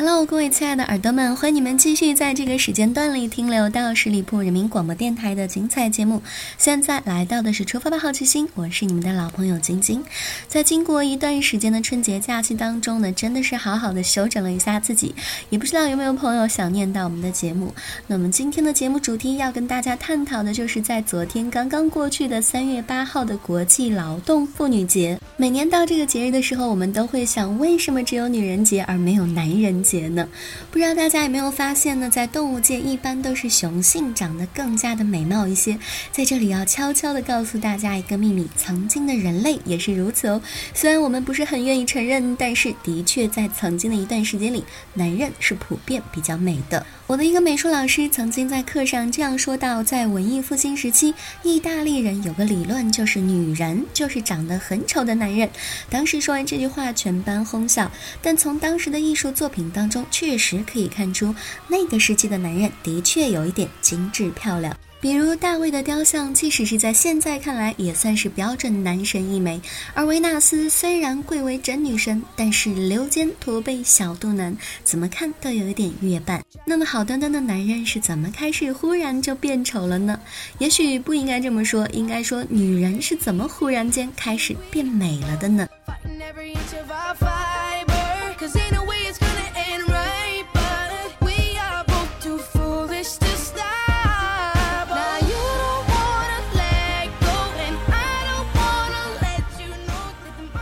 Hello，各位亲爱的耳朵们，欢迎你们继续在这个时间段里停留到十里铺人民广播电台的精彩节目。现在来到的是出发吧好奇心，我是你们的老朋友晶晶。在经过一段时间的春节假期当中呢，真的是好好的休整了一下自己。也不知道有没有朋友想念到我们的节目。那么今天的节目主题要跟大家探讨的就是在昨天刚刚过去的三月八号的国际劳动妇女节。每年到这个节日的时候，我们都会想，为什么只有女人节而没有男人节？节呢？不知道大家有没有发现呢？在动物界，一般都是雄性长得更加的美貌一些。在这里要悄悄的告诉大家一个秘密：曾经的人类也是如此哦。虽然我们不是很愿意承认，但是的确在曾经的一段时间里，男人是普遍比较美的。我的一个美术老师曾经在课上这样说到：在文艺复兴时期，意大利人有个理论，就是女人就是长得很丑的男人。当时说完这句话，全班哄笑。但从当时的艺术作品当当中确实可以看出，那个时期的男人的确有一点精致漂亮。比如大卫的雕像，即使是在现在看来，也算是标准男神一枚。而维纳斯虽然贵为真女神，但是溜肩驼背小肚腩，怎么看都有一点月半。那么好端端的男人是怎么开始忽然就变丑了呢？也许不应该这么说，应该说女人是怎么忽然间开始变美了的呢？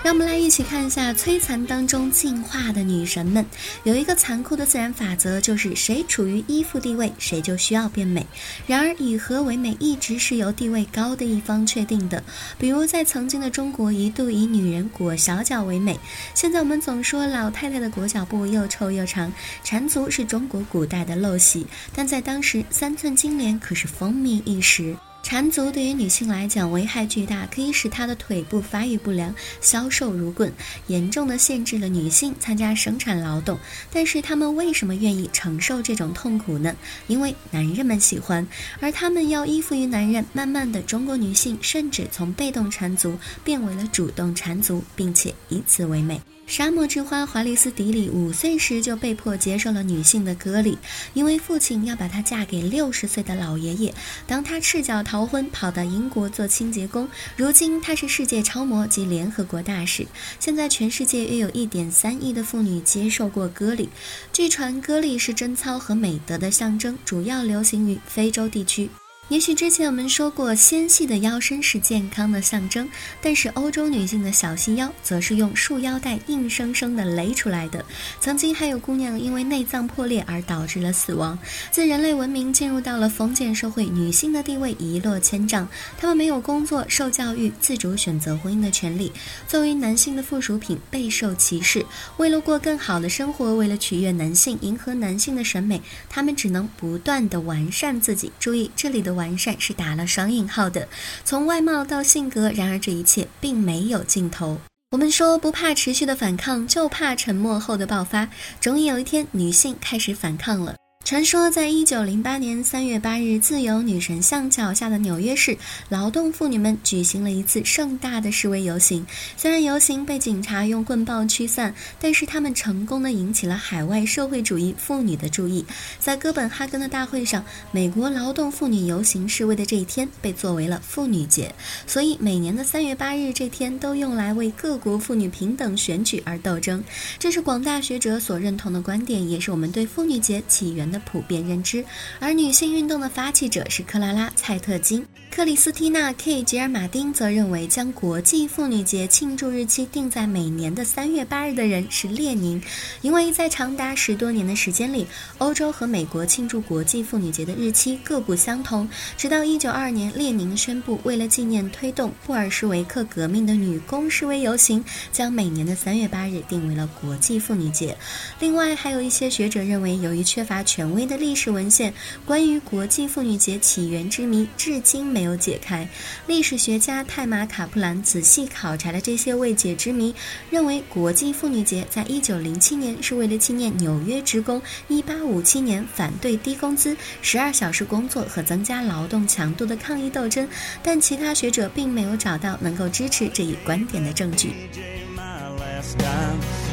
让我们来一起看一下摧残当中进化的女神们。有一个残酷的自然法则，就是谁处于依附地位，谁就需要变美。然而，以何为美，一直是由地位高的一方确定的。比如，在曾经的中国，一度以女人裹小脚为美。现在我们总说老太太的裹脚布又臭又长，缠足是中国古代的陋习，但在当时，三寸金莲可是风靡一时。缠足对于女性来讲危害巨大，可以使她的腿部发育不良、消瘦如棍，严重的限制了女性参加生产劳动。但是她们为什么愿意承受这种痛苦呢？因为男人们喜欢，而她们要依附于男人。慢慢的，中国女性甚至从被动缠足变为了主动缠足，并且以此为美。沙漠之花华丽斯迪里五岁时就被迫接受了女性的割礼，因为父亲要把她嫁给六十岁的老爷爷。当她赤脚逃婚，跑到英国做清洁工。如今她是世界超模及联合国大使。现在全世界约有一点三亿的妇女接受过割礼。据传，割礼是贞操和美德的象征，主要流行于非洲地区。也许之前我们说过，纤细的腰身是健康的象征，但是欧洲女性的小细腰则是用束腰带硬生生的勒出来的。曾经还有姑娘因为内脏破裂而导致了死亡。自人类文明进入到了封建社会，女性的地位一落千丈，她们没有工作、受教育、自主选择婚姻的权利，作为男性的附属品，备受歧视。为了过更好的生活，为了取悦男性、迎合男性的审美，她们只能不断的完善自己。注意这里的。完善是打了双引号的，从外貌到性格，然而这一切并没有尽头。我们说不怕持续的反抗，就怕沉默后的爆发。终于有一天，女性开始反抗了。传说，在一九零八年三月八日，自由女神像脚下的纽约市劳动妇女们举行了一次盛大的示威游行。虽然游行被警察用棍棒驱散，但是他们成功的引起了海外社会主义妇女的注意。在哥本哈根的大会上，美国劳动妇女游行示威的这一天被作为了妇女节，所以每年的三月八日这天都用来为各国妇女平等选举而斗争。这是广大学者所认同的观点，也是我们对妇女节起源的。普遍认知，而女性运动的发起者是克拉拉·蔡特金。克里斯蒂娜 ·K· 吉尔马丁则认为，将国际妇女节庆祝日期定在每年的三月八日的人是列宁，因为在长达十多年的时间里，欧洲和美国庆祝国际妇女节的日期各不相同。直到一九二二年，列宁宣布，为了纪念推动布尔什维克革命的女工示威游行，将每年的三月八日定为了国际妇女节。另外，还有一些学者认为，由于缺乏权权威的历史文献，关于国际妇女节起源之谜至今没有解开。历史学家泰马卡普兰仔细考察了这些未解之谜，认为国际妇女节在一九零七年是为了纪念纽约职工一八五七年反对低工资、十二小时工作和增加劳动强度的抗议斗争，但其他学者并没有找到能够支持这一观点的证据。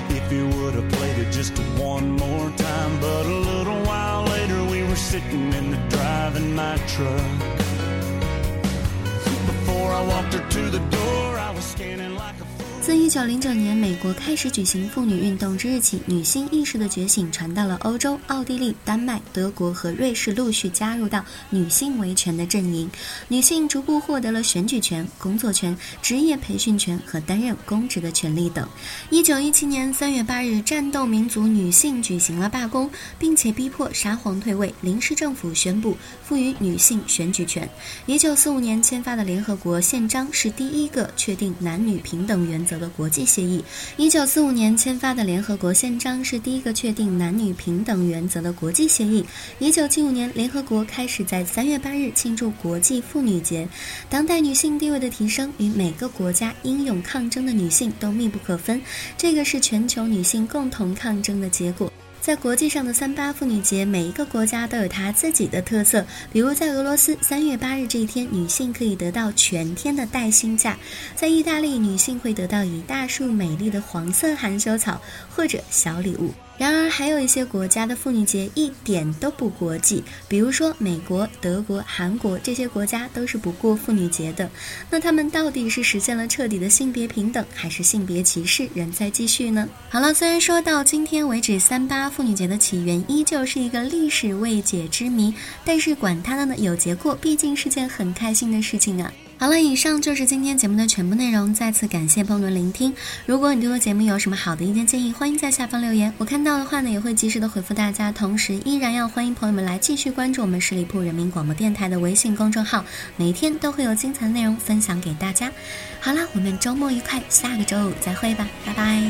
If you would have played it just one more time. But a little while later, we were sitting in the driving my truck. Before I walked her to the door, I was scanning like a 自一九零九年美国开始举行妇女运动之日起，女性意识的觉醒传到了欧洲，奥地利、丹麦、德国和瑞士陆续加入到女性维权的阵营。女性逐步获得了选举权、工作权、职业培训权和担任公职的权利等。一九一七年三月八日，战斗民族女性举行了罢工，并且逼迫沙皇退位，临时政府宣布赋予女性选举权。一九四五年签发的联合国宪章是第一个确定男女平等原则。的国际协议，一九四五年签发的联合国宪章是第一个确定男女平等原则的国际协议。一九七五年，联合国开始在三月八日庆祝国际妇女节。当代女性地位的提升与每个国家英勇抗争的女性都密不可分，这个是全球女性共同抗争的结果。在国际上的三八妇女节，每一个国家都有它自己的特色。比如在俄罗斯，三月八日这一天，女性可以得到全天的带薪假；在意大利，女性会得到一大束美丽的黄色含羞草或者小礼物。然而，还有一些国家的妇女节一点都不国际，比如说美国、德国、韩国这些国家都是不过妇女节的。那他们到底是实现了彻底的性别平等，还是性别歧视仍在继续呢？好了，虽然说到今天为止，三八妇女节的起源依旧是一个历史未解之谜，但是管他的呢，有结果毕竟是件很开心的事情啊。好了，以上就是今天节目的全部内容。再次感谢朋友们聆听。如果你对我节目有什么好的意见建议，欢迎在下方留言。我看到的话呢，也会及时的回复大家。同时，依然要欢迎朋友们来继续关注我们十里铺人民广播电台的微信公众号，每天都会有精彩的内容分享给大家。好了，我们周末愉快，下个周五再会吧，拜拜。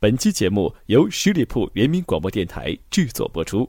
本期节目由十里铺人民广播电台制作播出。